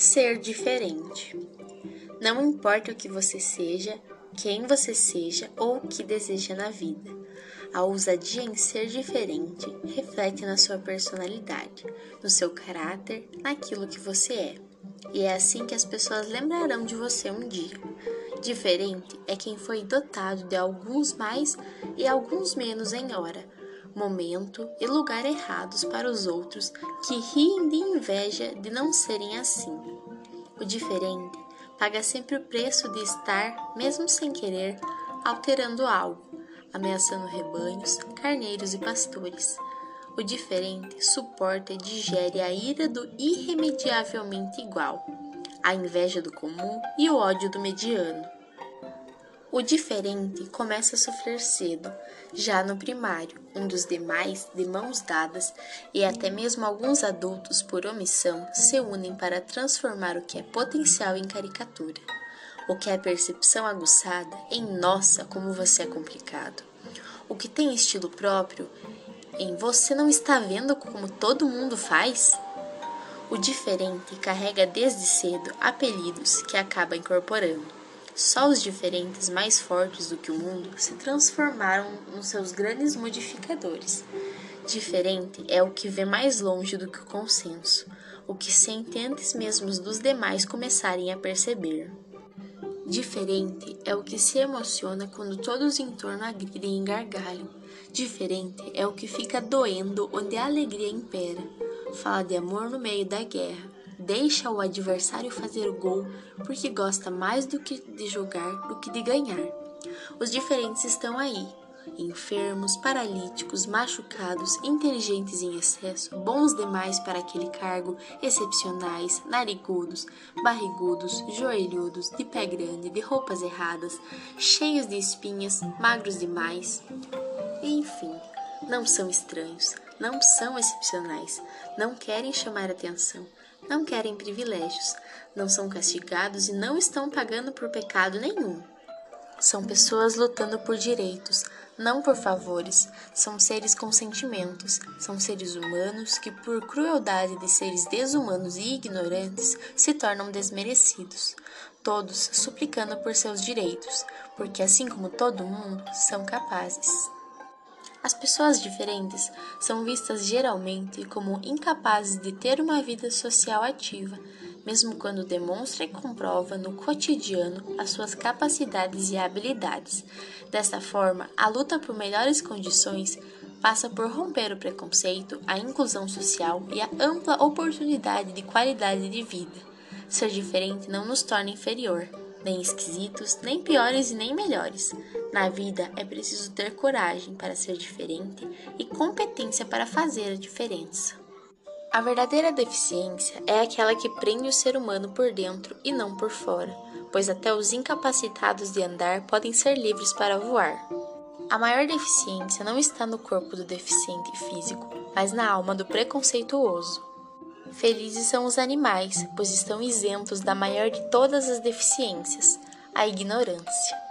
Ser diferente. Não importa o que você seja, quem você seja ou o que deseja na vida. A ousadia em ser diferente reflete na sua personalidade, no seu caráter, naquilo que você é. E é assim que as pessoas lembrarão de você um dia. Diferente é quem foi dotado de alguns mais e alguns menos em hora, momento e lugar errados para os outros que riem de inveja de não serem assim. O diferente paga sempre o preço de estar, mesmo sem querer, alterando algo, ameaçando rebanhos, carneiros e pastores. O diferente suporta e digere a ira do irremediavelmente igual, a inveja do comum e o ódio do mediano. O diferente começa a sofrer cedo, já no primário, onde os demais, de mãos dadas, e até mesmo alguns adultos, por omissão, se unem para transformar o que é potencial em caricatura. O que é percepção aguçada em nossa, como você é complicado. O que tem estilo próprio em você não está vendo como todo mundo faz? O diferente carrega desde cedo apelidos que acaba incorporando só os diferentes mais fortes do que o mundo se transformaram nos seus grandes modificadores. Diferente é o que vê mais longe do que o consenso, o que sente antes mesmo dos demais começarem a perceber. Diferente é o que se emociona quando todos em torno agridem e gargalham. Diferente é o que fica doendo onde a alegria impera. Fala de amor no meio da guerra deixa o adversário fazer o gol porque gosta mais do que de jogar do que de ganhar. Os diferentes estão aí, enfermos, paralíticos, machucados, inteligentes em excesso, bons demais para aquele cargo, excepcionais, narigudos, barrigudos, joelhudos, de pé grande, de roupas erradas, cheios de espinhas, magros demais. Enfim, não são estranhos, não são excepcionais, não querem chamar atenção, não querem privilégios, não são castigados e não estão pagando por pecado nenhum. São pessoas lutando por direitos, não por favores. São seres com sentimentos, são seres humanos que, por crueldade de seres desumanos e ignorantes, se tornam desmerecidos. Todos suplicando por seus direitos, porque, assim como todo mundo, são capazes. As pessoas diferentes são vistas geralmente como incapazes de ter uma vida social ativa, mesmo quando demonstra e comprova no cotidiano as suas capacidades e habilidades. Desta forma, a luta por melhores condições passa por romper o preconceito, a inclusão social e a ampla oportunidade de qualidade de vida. Ser diferente não nos torna inferior, nem esquisitos, nem piores e nem melhores. Na vida é preciso ter coragem para ser diferente e competência para fazer a diferença. A verdadeira deficiência é aquela que prende o ser humano por dentro e não por fora, pois até os incapacitados de andar podem ser livres para voar. A maior deficiência não está no corpo do deficiente físico, mas na alma do preconceituoso. Felizes são os animais, pois estão isentos da maior de todas as deficiências, a ignorância.